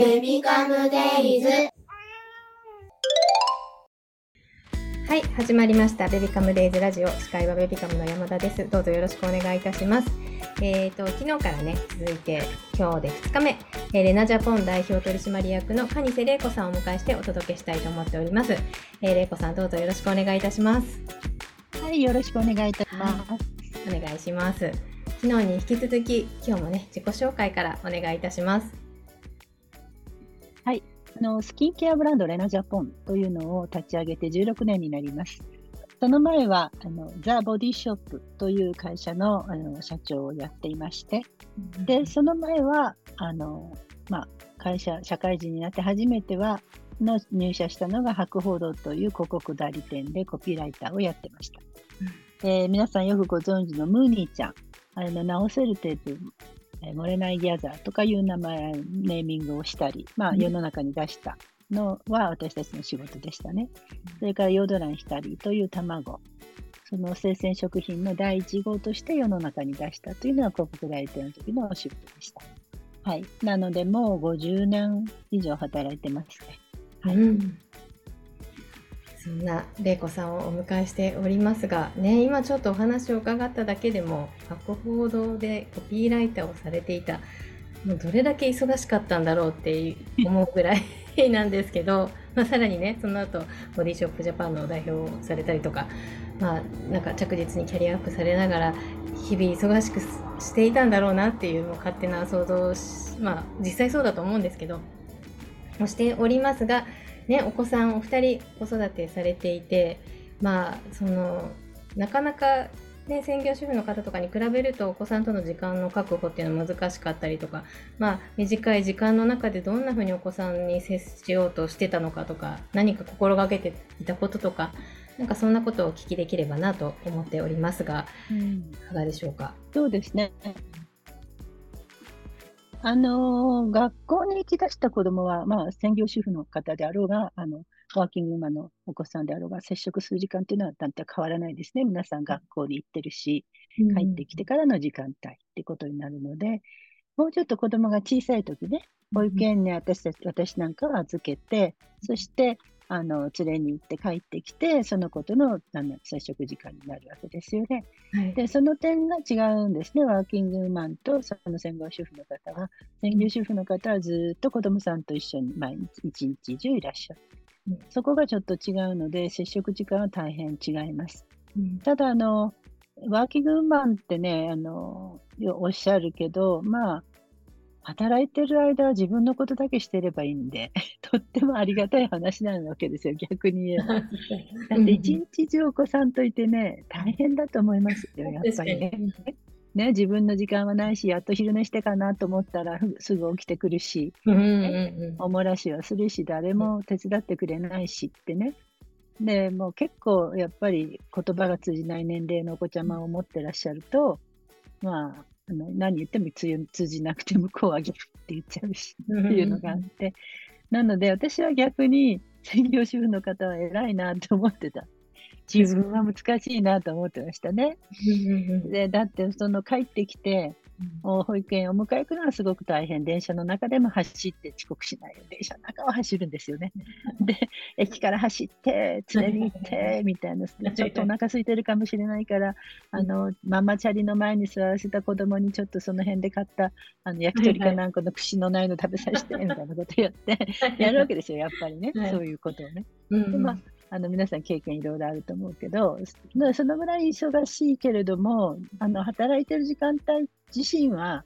ベビカムデイズはい、始まりました。ベビカムデイズラジオ。司会はベビカムの山田です。どうぞよろしくお願いいたします。えーと、昨日からね、続いて今日で2日目、えーレナジャポン代表取締役の蟹瀬玲子さんをお迎えしてお届けしたいと思っております。えー、玲子さん、どうぞよろしくお願いいたします。はい、よろしくお願いいたします。お願いします。昨日に引き続き、今日もね、自己紹介からお願いいたします。あのスキンケアブランドレナジャポンというのを立ち上げて16年になります。その前はあのザ・ボディショップという会社のあの社長をやっていまして、でその前はあの、まあ、会社、社会人になって初めてはの入社したのが博報堂という広告代理店でコピーライターをやってました。えー皆さんよくご存知のムーニーちゃん、あれの直せるテープ、えー漏れないギャザーとかいう名前、ネーミングをしたり、まあ、うん世の中に出したのは私たちの仕事でしたね。それからヨードラン光という卵、その生鮮食品の第1号として世の中に出したというのは広告代理店の時のお仕事でした。はい。なので、もう50年以上働いてますね。はいうんそんな玲子さんをお迎えしておりますが、ね、今ちょっとお話を伺っただけでも博報堂でコピーライターをされていたもうどれだけ忙しかったんだろうって思うぐらいなんですけど、まあ、さらにねその後ボディショップジャパンの代表をされたりとか,、まあ、なんか着実にキャリアアップされながら日々忙しくしていたんだろうなっていうもう勝手な想像、まあ、実際そうだと思うんですけどもしておりますがね、お子さんお二人子育てされていて、まあ、そのなかなか、ね、専業主婦の方とかに比べるとお子さんとの時間の確保っていうのは難しかったりとか、まあ、短い時間の中でどんなふうにお子さんに接しようとしてたのかとか何か心がけていたこととかなんかそんなことをお聞きできればなと思っておりますがいかがでしょうか？そうですね。あのー学校に行き出した子供は、まあ、専業主婦の方であろうが、あの、ワーキングウーマンのお子さんであろうが、接触する時間っていうのは、大体変わらないですね。皆さん学校に行ってるし、帰ってきてからの時間帯ってことになるので、もうちょっと子供が小さい時ね、保育園に私たち、私なんかは預けて、そして、あの、連れに行って帰ってきて、その子とのあの接触時間になるわけですよね。はいで、その点が違うんですね。ワーキングウーマンとその専業主婦の方は。専業主婦の方はずっと子供さんと一緒に毎日一日中いらっしゃるうん。そこがちょっと違うので、接触時間は大変違います。うんただ、あの、ワーキングウーマンってね、あの、よおっしゃるけど、まあ、働いてる間は自分のことだけしてればいいんで、とってもありがたい話なわけですよ、逆に言えば。だって一日中お子さんといてね、大変だと思いますよ、やっぱりね。ね、自分の時間はないし、やっと昼寝してかなと思ったらふすぐ起きてくるし、うんうんうんおもらしはするし、誰も手伝ってくれないしってね。で、もう結構やっぱり言葉が通じない年齢のお子ちゃまを持ってらっしゃると、まあ、あの何言っても通通じなくて向こうはギャフって言っちゃうしうんっていうのがあって、なので私は逆に専業主婦の方は偉いなと思ってた。自分は難しいなと思ってましたね。で、だってその帰ってきて、お保育園を迎え行くのはすごく大変。電車の中でも走って遅刻しないように電車の中を走るんですよね。で、駅から走って、連れに行って、みたいな、ちょっとお腹空いてるかもしれないから、あの、ママチャリの前に座らせた子供にちょっとその辺で買った、あの、焼き鳥かなんかの串のないの食べさせて、みたいなことやって、やるわけですよ、やっぱりね。はいそういうことをね。うんでまああの皆さん経験いろいろあると思うけど、そそのぐらい忙しいけれども、あの働いてる時間帯自身は、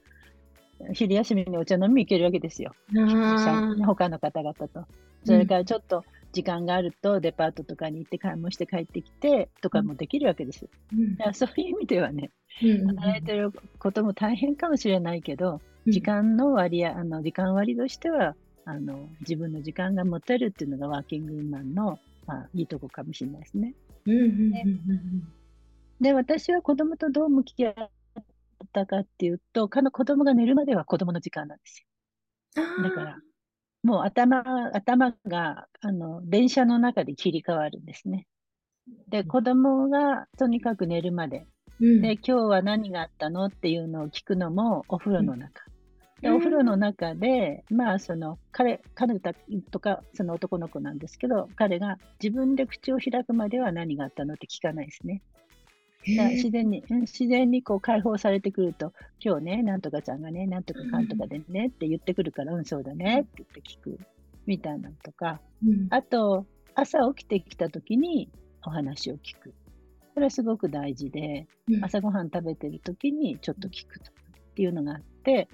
昼休みにお茶飲みに行けるわけですよ。他の方々と。それからちょっと時間があるとデパートとかに行って買い物して帰ってきてとかもできるわけです。うんだからそういう意味ではね、うん働いてることも大変かもしれないけど、うん時間の割合、あの時間割としては、あの自分の時間が持てるっていうのがワーキングウーマンの、まあ、いいとこかもしれないですね。うんうんうんで、私は子供とどう向き合ったかっていうと、かの子供が寝るまでは子供の時間なんですうんよ。だから、もう頭、頭が、あの、電車の中で切り替わるんですね。で、子供がとにかく寝るまで。うんで、今日は何があったのっていうのを聞くのもお風呂の中。でお風呂の中で、まあその彼、彼とかその男の子なんですけど、彼が自分で口を開くまでは何があったのって聞かないですね。自然に、自然にこう解放されてくると、今日ね、なんとかちゃんがね、なんとかかんとかでねって言ってくるから、うん、そうだねって言って聞くみたいなのとか、うん、あと、朝起きてきた時にお話を聞く。これはすごく大事で、うん、朝ごはん食べてる時にちょっと聞くとっていうのがあって、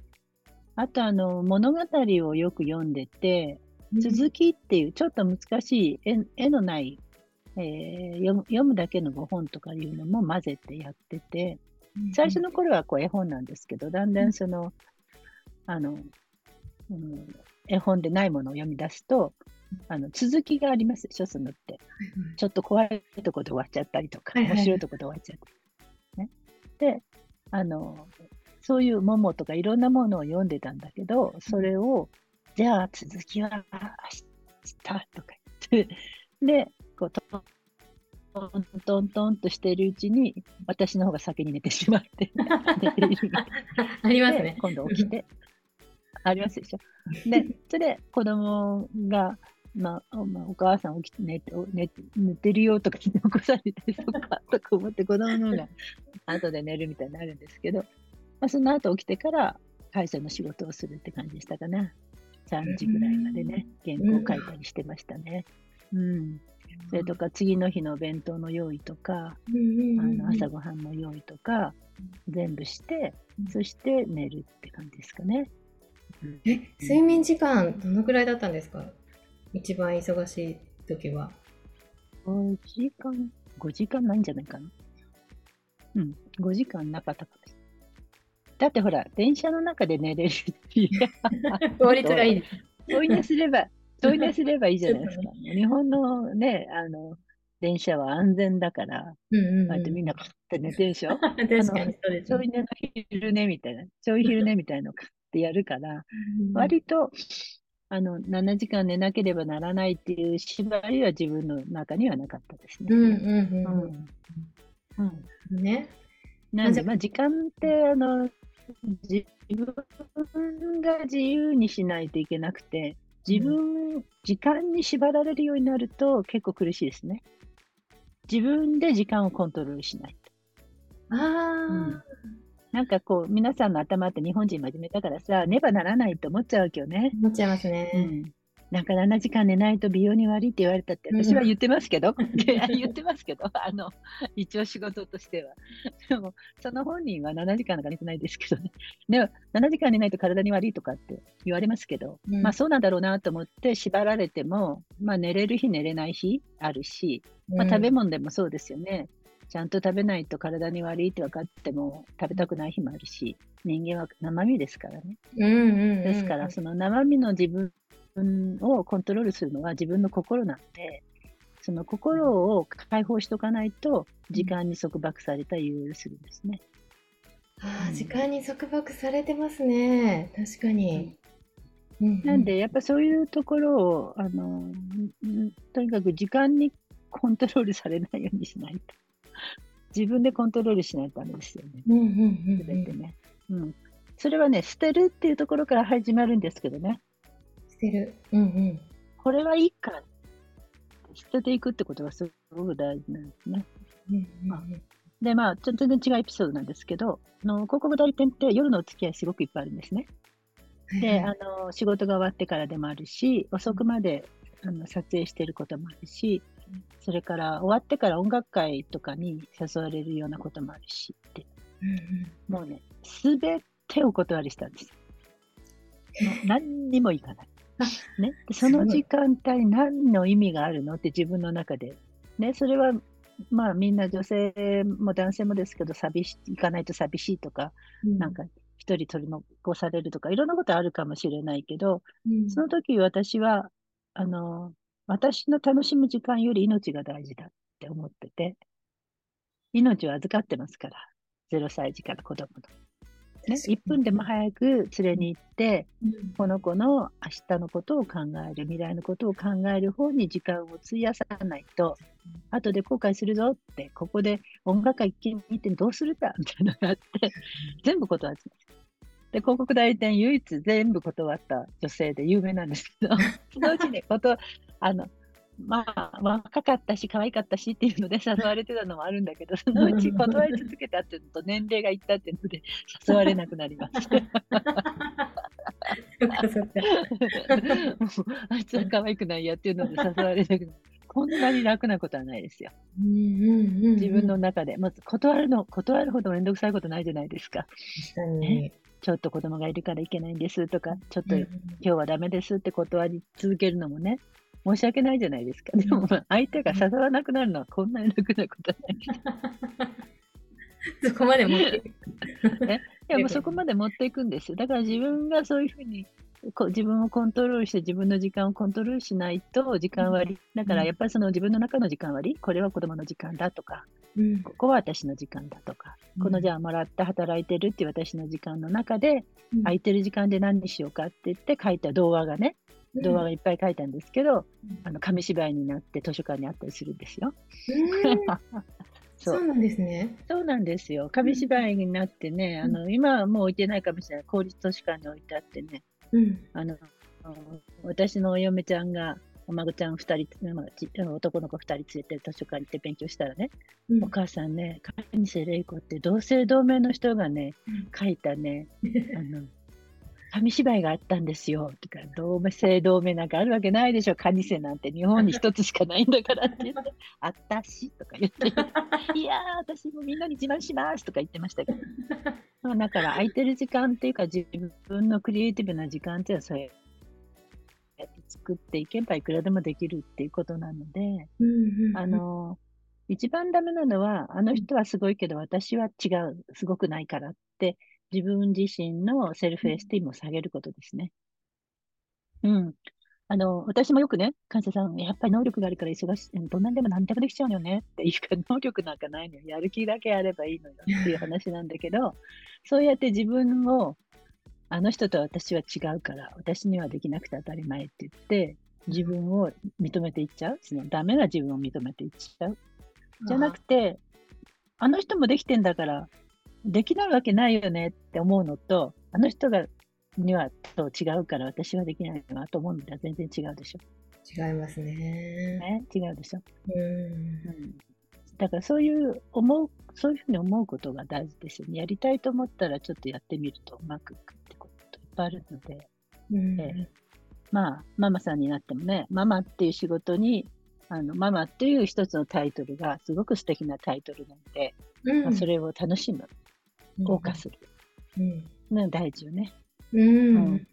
あとあの物語をよく読んでて、続きっていうちょっと難しい絵のないえー、読む読むだけのご本とかいうのも混ぜてやってて、最初の頃はこう絵本なんですけど、だんだんその、あの、うん、絵本でないものを読み出すと、あの続きがありますでしょ、そのって。ちょっと怖いとこで終わっちゃったりとか、面白いとこで終わっちゃったり。ね、で、あの、そういうももとかいろんなものを読んでたんだけど、それを、じゃあ続きは明日とか言って、で、こうトントントンとしているうちに、私の方が先に寝てしまって ありますね。今度起きて。ありますでしょ。で、それで子供が、まあ、まあ、お母さん起きて寝て寝寝てるよとか起こされて、そっかとか思って子供の方が後で寝るみたいになるんですけど、まあ、その後起きてから会社の仕事をするって感じでしたかな。3時ぐらいまでね、原稿書いたりしてましたね。うん。それとか次の日のお弁当の用意とか、あの朝ごはんの用意とか、全部して、そして寝るって感じですかね。え、睡眠時間どのくらいだったんですか？一番忙しい時は。5時間、5時間ないんじゃないかな。うん、5時間なかったかもしれない。だってほら、電車の中で寝れるし。効率がいいです。そういうすれば、問い出すればいいじゃないですか。日本のね、あの、電車は安全だから、うんうんみんな買って寝てるでしょ？確かにそうです、ちょい寝の昼寝みたいな、ちょい昼寝みたいなの買ってやるから、割と、あの、7時間寝なければならないっていう縛りは自分の中にはなかったですね。うんうんうん。うんうん、ね。なんで、まあ、時間って、あの、自分が自由にしないといけなくて、自分、時間に縛られるようになると結構苦しいですね。自分で時間をコントロールしないと。ああ、うん、なんかこう、皆さんの頭って日本人真面目だからさ、ねばならないと思っちゃうわけよね。思っちゃいますね。うんなんか7時間寝ないと美容に悪いって言われたって、私は言ってますけど、うん、言ってますけど、あの、一応仕事としては。でも、その本人は7時間なんか寝てないですけどね。でも、7時間寝ないと体に悪いとかって言われますけど、うん、まあそうなんだろうなと思って縛られても、まあ寝れる日寝れない日あるし、まあ食べ物でもそうですよね。ちゃんと食べないと体に悪いって分かっても食べたくない日もあるし、人間は生身ですからね。ですから、その生身の自分分をコントロールするのは自分の心なんで、その心を解放しとかないと、時間に束縛された優位するんですね。ああ、時間に束縛されてますね。確かに。うん、なんで、やっぱそういうところを、あの、とにかく時間にコントロールされないようにしないと。自分でコントロールしないとダメですよね。うんうんうん、てね。うん。それはね、捨てるっていうところから始まるんですけどね。てる。うんうん。これはいいか捨てていくってことがすごく大事なんですね。うんうんうん、で、まあ、ちょっと全然違うエピソードなんですけど、あの広告代理店って夜のお付き合いすごくいっぱいあるんですね。で、あの仕事が終わってからでもあるし、遅くまであの撮影してることもあるし、それから終わってから音楽会とかに誘われるようなこともあるしって、うんうん、もうね、すべてお断りしたんです。もう何にも行かない。ね、その時間帯何の意味があるのって自分の中で。ね、それはまあみんな女性も男性もですけど、寂し行かないと寂しいとか、うん、なんか一人取り残されるとか、いろんなことあるかもしれないけど、うん、その時私は、あの、私の楽しむ時間より命が大事だって思ってて、命を預かってますから、0歳児から子供の。ね、1分でも早く連れに行って、うん、この子の明日のことを考える、未来のことを考える方に時間を費やさないと、後で後悔するぞって、ここで音楽会一気に行ってどうするかみたいなのがあって、全部断って。で、広告代理店唯一全部断った女性で有名なんですけど、そのうちね、ことあの、まあ、若かったし、可愛かったしっていうので 誘われてたのもあるんだけど、そのうち断り続けたっていうのと、年齢がいったっていうので、誘われなくなります。そっかそっか。あいつは可愛くないやっていうので誘われなくなる。こんなに楽なことはないですよ。自分の中で。まず断るの、断るほどめんどくさいことないじゃないですか。ちょっと子供がいるからいけないんですとか、ちょっと今日はダメですって断り続けるのもね、申し訳ないじゃないですか。でも、相手が誘わなくなるのはこんなに楽なことはない。そこまで持っていく。いや、もうそこまで持っていくんですよ。だから自分がそういうふうにこ自分をコントロールして自分の時間をコントロールしないと時間割、だからやっぱりその自分の中の時間割、これは子供の時間だとか、うん、ここは私の時間だとか、うん、このじゃあもらって働いてるっていう私の時間の中で、うん、空いてる時間で何にしようかって言って書いた動画がね、動画がいっぱい書いたんですけど、あの紙芝居になって図書館にあったりするんですよ。そう。なんですね。そうなんですよ。紙芝居になってね、あの今はもう置いてないかもしれない。公立図書館に置いてあってね、うん、あの私のお嫁ちゃんがお孫ちゃん2人、男の子2人連れて図書館に行って勉強したらね、うん、お母さんね、蟹瀬玲子って同姓同名の人がね、書いたね、あの紙芝居があったんですよ。とか、同姓同名なんかあるわけないでしょ。蟹瀬なんて日本に一つしかないんだからって言って、あったしとか言って、いやー、私もみんなに自慢しますとか言ってましたけど。まあ、だから空いてる時間っていうか自分のクリエイティブな時間っていうのはそうやって作っていけばいくらでもできるっていうことなので、あの、一番ダメなのは、あの人はすごいけど私は違う、すごくないからって自分自身のセルフエスティームを下げることですね。うん。あの、私もよくね、感謝さん、やっぱり能力があるから忙しい、どんなんでも何でもできちゃうのよねっていうか、能力なんかないのよ。やる気だけあればいいのよっていう話なんだけど、そうやって自分を、あの人と私は違うから、私にはできなくて当たり前って言って、自分を認めていっちゃう。そのダメな自分を認めていっちゃう。じゃなくて、あの人もできてんだから、できないわけないよねって思うのと、あの人がにはと違うから私はできないなと思うのでは全然違うでしょ。違いますね。ね違うでしょ。うん、うん。だからそういう思う、そういうふうに思うことが大事ですよね。やりたいと思ったらちょっとやってみるとうまくいくってこといっぱいあるので。うん、えー、まあ、ママさんになってもね、ママっていう仕事に、あのママっていう一つのタイトルがすごく素敵なタイトルなので、うん、まあ、それを楽しむ。謳歌する。うん、大事よね。うん。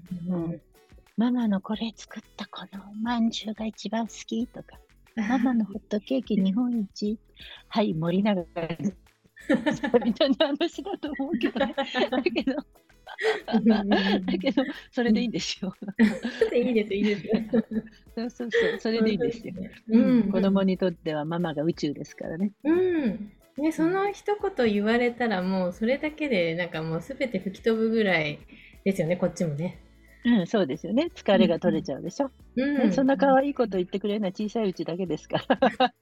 ママのこれ作ったこのまんじゅうが一番好きとか、ママのホットケーキ日本一、はい、森永みたいな話だと思うけどね。だけど、だけど、それでいいんですよ。いいです、いいです。そうそうそう、それでいいですよ。うん、子供にとってはママが宇宙ですからね。うん。ね、その一言言われたらもうそれだけでなんかもう全て吹き飛ぶぐらいですよねこっちもね。うん、そうですよね。疲れが取れちゃうでしょ。うん、うん、そんな可愛いこと言ってくれるのは小さいうちだけですから。確か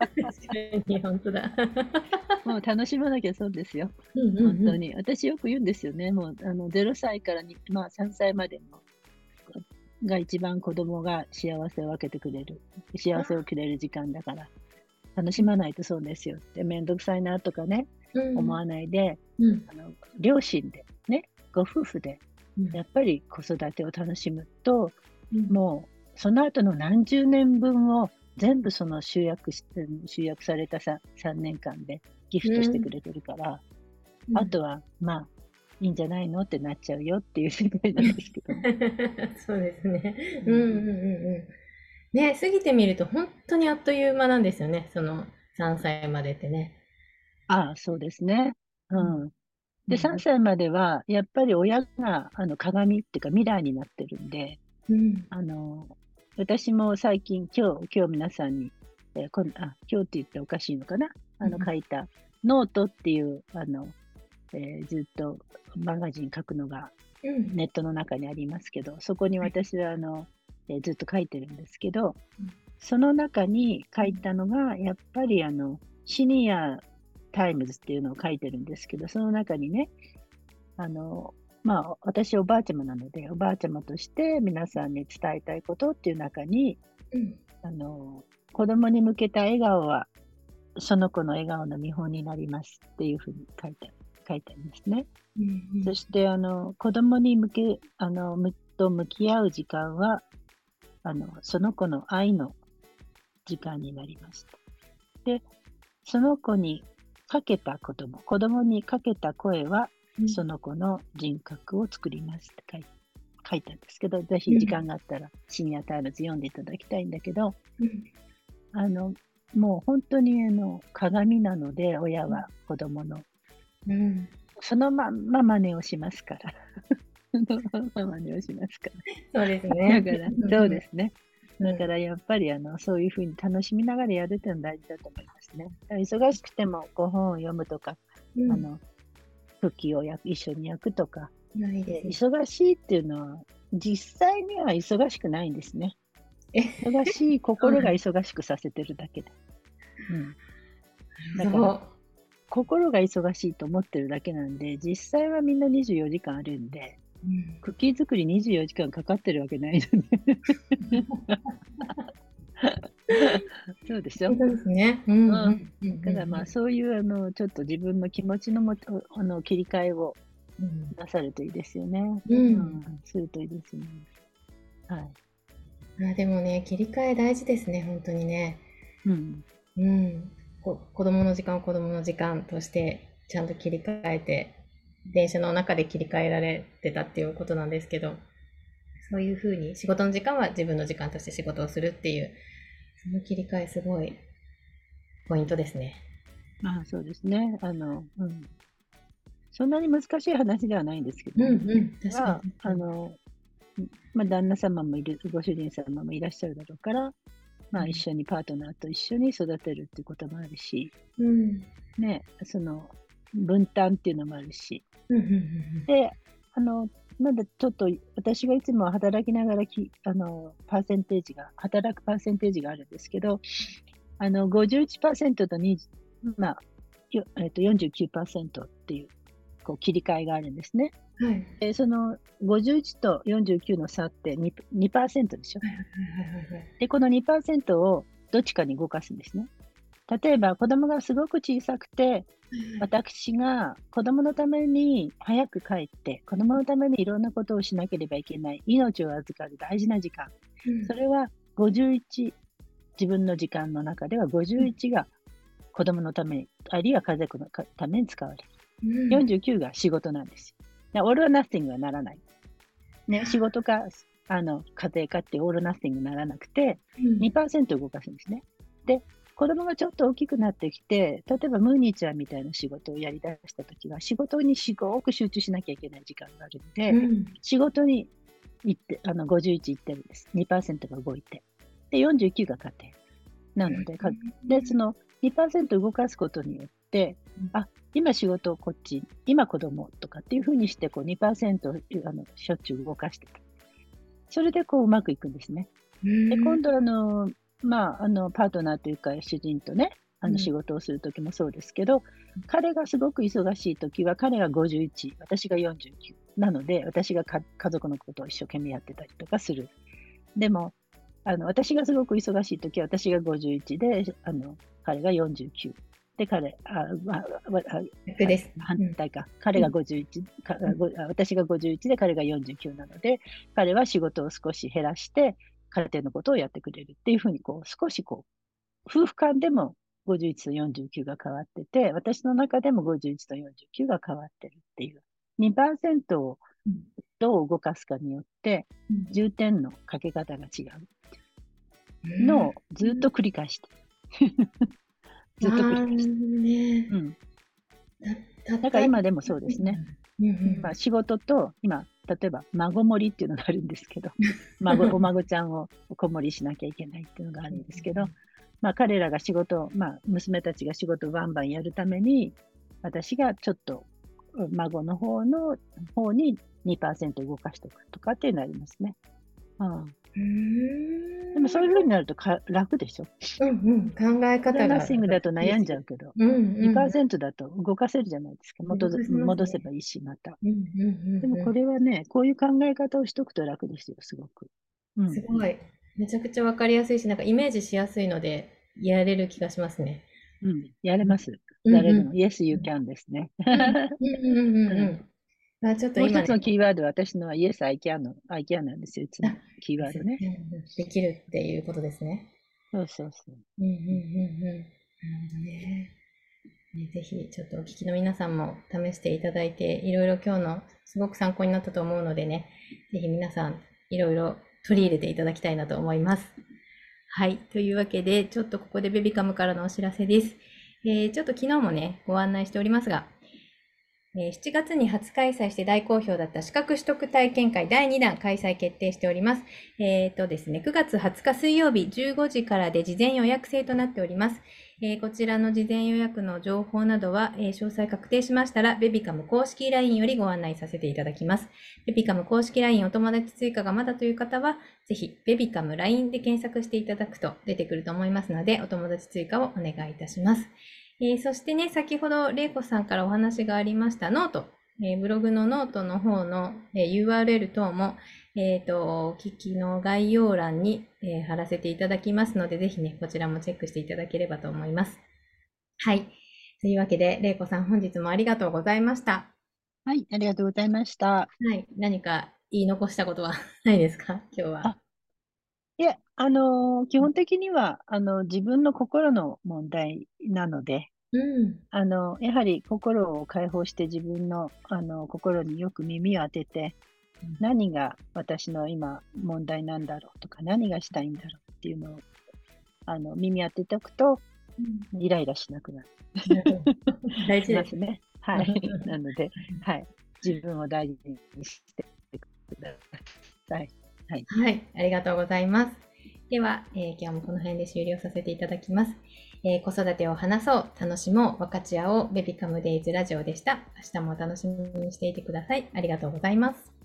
に、本当だ。もう楽しまなきゃそうですよ。うんうんうん、本当に。私よく言うんですよね。もうあの0歳からに、まあ、3歳までのが一番子供が幸せを分けてくれる。幸せをくれる時間だから。楽しまないとそうですよ。で、めんどくさいなとかね、うん、思わないで、うん、あの、両親で、ね、ご夫婦で、やっぱり子育てを楽しむと、もう、その後の何十年分を全部その集約し集約された 3, 3年間でギフトしてくれてるから、あとは、まあ、いいんじゃないのってなっちゃうよっていう世界なんですけど。そうですね。うんうんうんうん。ね、過ぎてみると本当にあっという間なんですよね、その3歳までってね。ああ、そうですね。うん。で、3歳までは、やっぱり親があの鏡っていうか未来になってるんで、うん、あの私も最近、今日、今日皆さんに、えー、こんあ今日って言っておかしいのかな、あの書いた、ノートっていう、あのえー、ずっとマガジン書くのがネットの中にありますけど、そこに私はあの、えずっと書いてるんですけど、その中に書いたのが、やっぱりあの、シニアタイムズっていうのを書いてるんですけど、その中にね、あの、まあ、私おばあちゃまなので、おばあちゃまとして皆さんに伝えたいことっていう中に、うん。あの、子供に向けた笑顔は、その子の笑顔の見本になりますっていうふうに書いて書いてありますね。うん。そして、あの、子供に向け、あの、むと向き合う時間は、あの、その子の愛の時間になります。で、その子にかけた言葉、子供にかけた声は、うんその子の人格を作りますって書い書いたんですけど、ぜひ時間があったら、シニアタイムズ読んでいただきたいんだけど、うんあの、もう本当にあの鏡なので、親は子供の。うんそのまんま真似をしますから。そのまんま真似をしますから。そうですね。だから、そうですね。だからやっぱりあのそういうふうに楽しみながらやるっていうのは大事だと思いますね。忙しくてもこう本を読むとか、うん、あのクッキーを焼く一緒に焼くとか、ないですね。忙しいっていうのは実際には忙しくないんですね。え忙しい心が忙しくさせてるだけで。うん、だから。心が忙しいと思ってるだけなんで、実際はみんな24時間あるんで、うんクッキー作り24時間かかってるわけないので。そうでしょ？そうですね。うんうんうんだからまあそういうあのちょっと自分の気持ちのもとあの切り替えをうんなさるといいですよね。うんするといいですね。はい。あでもね、切り替え大事ですね、本当にね。うん。うん。こ子供の時間を子供の時間として、ちゃんと切り替えて、電車の中で切り替えられてたっていうことなんですけど、そういうふうに仕事の時間は自分の時間として仕事をするっていう、その切り替えすごいポイントですね。まあそうですね。あの、うん。そんなに難しい話ではないんですけど、うんうん、確まかあ、あの、まあ、旦那様もいる、ご主人様もいらっしゃるだろうから、まあ、一緒にパートナーと一緒に育てるっていうこともあるし、に。うん。ね、その、分担っていうのもあるし、で、あの、まだちょっと私がいつも働きながらき、あの、パーセンテージが、働くパーセンテージがあるんですけど、あの、51%と20、まあ、よえっと49%っていう、こう、切り替えがあるんですね。うん。はい。で、その51と49の差って 2%, 2でしょ。で、この2%をどっちかに動かすんですね。例えば、子供がすごく小さくて、私が子供のために早く帰って、子供のためにいろんなことをしなければいけない、命を預かる大事な時間。うんそれは51、自分の時間の中では51が子供のために、あるいは家族のかために使われる。うん49が仕事なんですオールはナッシングはならない。ね、仕事か、あの、家庭かってオールナッシングにならなくて、うん2%動かすんですね。で、子供がちょっと大きくなってきて、例えばムーニーちゃんみたいな仕事をやり出したときは、仕事にすごく集中しなきゃいけない時間があるんで、うん仕事に行って、あの、51行ってるんです。2%が動いて。で、49が家庭。なので、かで、その2%動かすことによってうん、あ、今仕事をこっち、今子供とかっていうふうにして、こう2%あのしょっちゅう動かしてた。それでこううまくいくんですね。うんで、今度あの、まあ、あの、パートナーというか主人とね、あうんの仕事をするときもそうですけど、彼がすごく忙しいときは、彼が51、私が49。なので、私がか家族のことを一生懸命やってたりとかする。でも、あの私がすごく忙しいときは、私が51で、あの彼が49。で、彼、あ、まあ、逆です。反対か。彼が51、かごあ私が51で彼が49なので、彼は仕事を少し減らして、家庭のことをやってくれるっていうふうに、こう、少しこう、夫婦間でも51と49が変わってて、私の中でも51と49が変わってるっていう。2%をうんどう動かすかによって、うん重点のかけ方が違ううんのをずっと繰り返して。ずっと繰り返して。ねうん。だだから今でもそうですね。。うんうんまあ、仕事と、今、例えば、孫盛りっていうのがあるんですけど、孫、お孫ちゃんを子守りしなきゃいけないっていうのがあるんですけど、まあ、彼らが仕事を、まあ、娘たちが仕事をバンバンやるために、私がちょっと、孫の方の方に2%動かしておくとかっていうのありますね。うん。でもそういうふうになるとか楽でしょ？うんうん、考え方が。ナッシングだと悩んじゃうけど、うんうん、2%だと動かせるじゃないですか。戻動かせますね戻せばいいし、また。うんうんうんうん、でもこれはね、こういう考え方をしとくと楽ですよ、すごく。うんすごい。めちゃくちゃわかりやすいし、なんかイメージしやすいので、やれる気がしますね。うん、やれます。うんうんやれるの。Yes, you can ですね。うんうんうんうん。あちょっともう一つのキーワードは私のは Yes, I can の I can なんですよ、いつもあキーワードね。できるっていうことですね。そうそうそう。うんうんうんうん。なるほどね。ねぜひ、ちょっとお聞きの皆さんも試していただいて、いろいろ今日のすごく参考になったと思うのでね、ぜひ皆さん、いろいろ取り入れていただきたいなと思います。はい。というわけで、ちょっとここでベビカムからのお知らせです。えーちょっと昨日もね、ご案内しておりますが、えー7月に初開催して大好評だった資格取得体験会第2弾開催決定しております。えっ、とですね、9月20日水曜日15時からで事前予約制となっております。えーこちらの事前予約の情報などは、えー詳細確定しましたら、ベビカム公式 LINE よりご案内させていただきます。ベビカム公式 LINE お友達追加がまだという方は、ぜひ、ベビカム LINE で検索していただくと出てくると思いますので、お友達追加をお願いいたします。えーそしてね、先ほど、れいこさんからお話がありました note。えーブログのノートの方の、えー URL 等も、えっ、と、お聞きの概要欄に、えー貼らせていただきますので、ぜひね、こちらもチェックしていただければと思います。はい。というわけで、れいこさん、本日もありがとうございました。はい、ありがとうございました。はい。何か言い残したことはないですか？今日は。あいえ、あのー基本的には、あの、自分の心の問題なので、うん。あの、やはり心を解放して自分の、あの、心によく耳を当ててうん、何が私の今問題なんだろうとか、何がしたいんだろうっていうのを、あの、耳当てておくと、イライラしなくなる。大事ますすね。はい。うんなので、はい。自分を大事にしてください。はい、ありがとうございます。では、えー今日もこの辺で終了させていただきます。えー子育てを話そう、楽しもう、分かち合おう、ベビカムデイズラジオでした。明日もお楽しみにしていてください。ありがとうございます。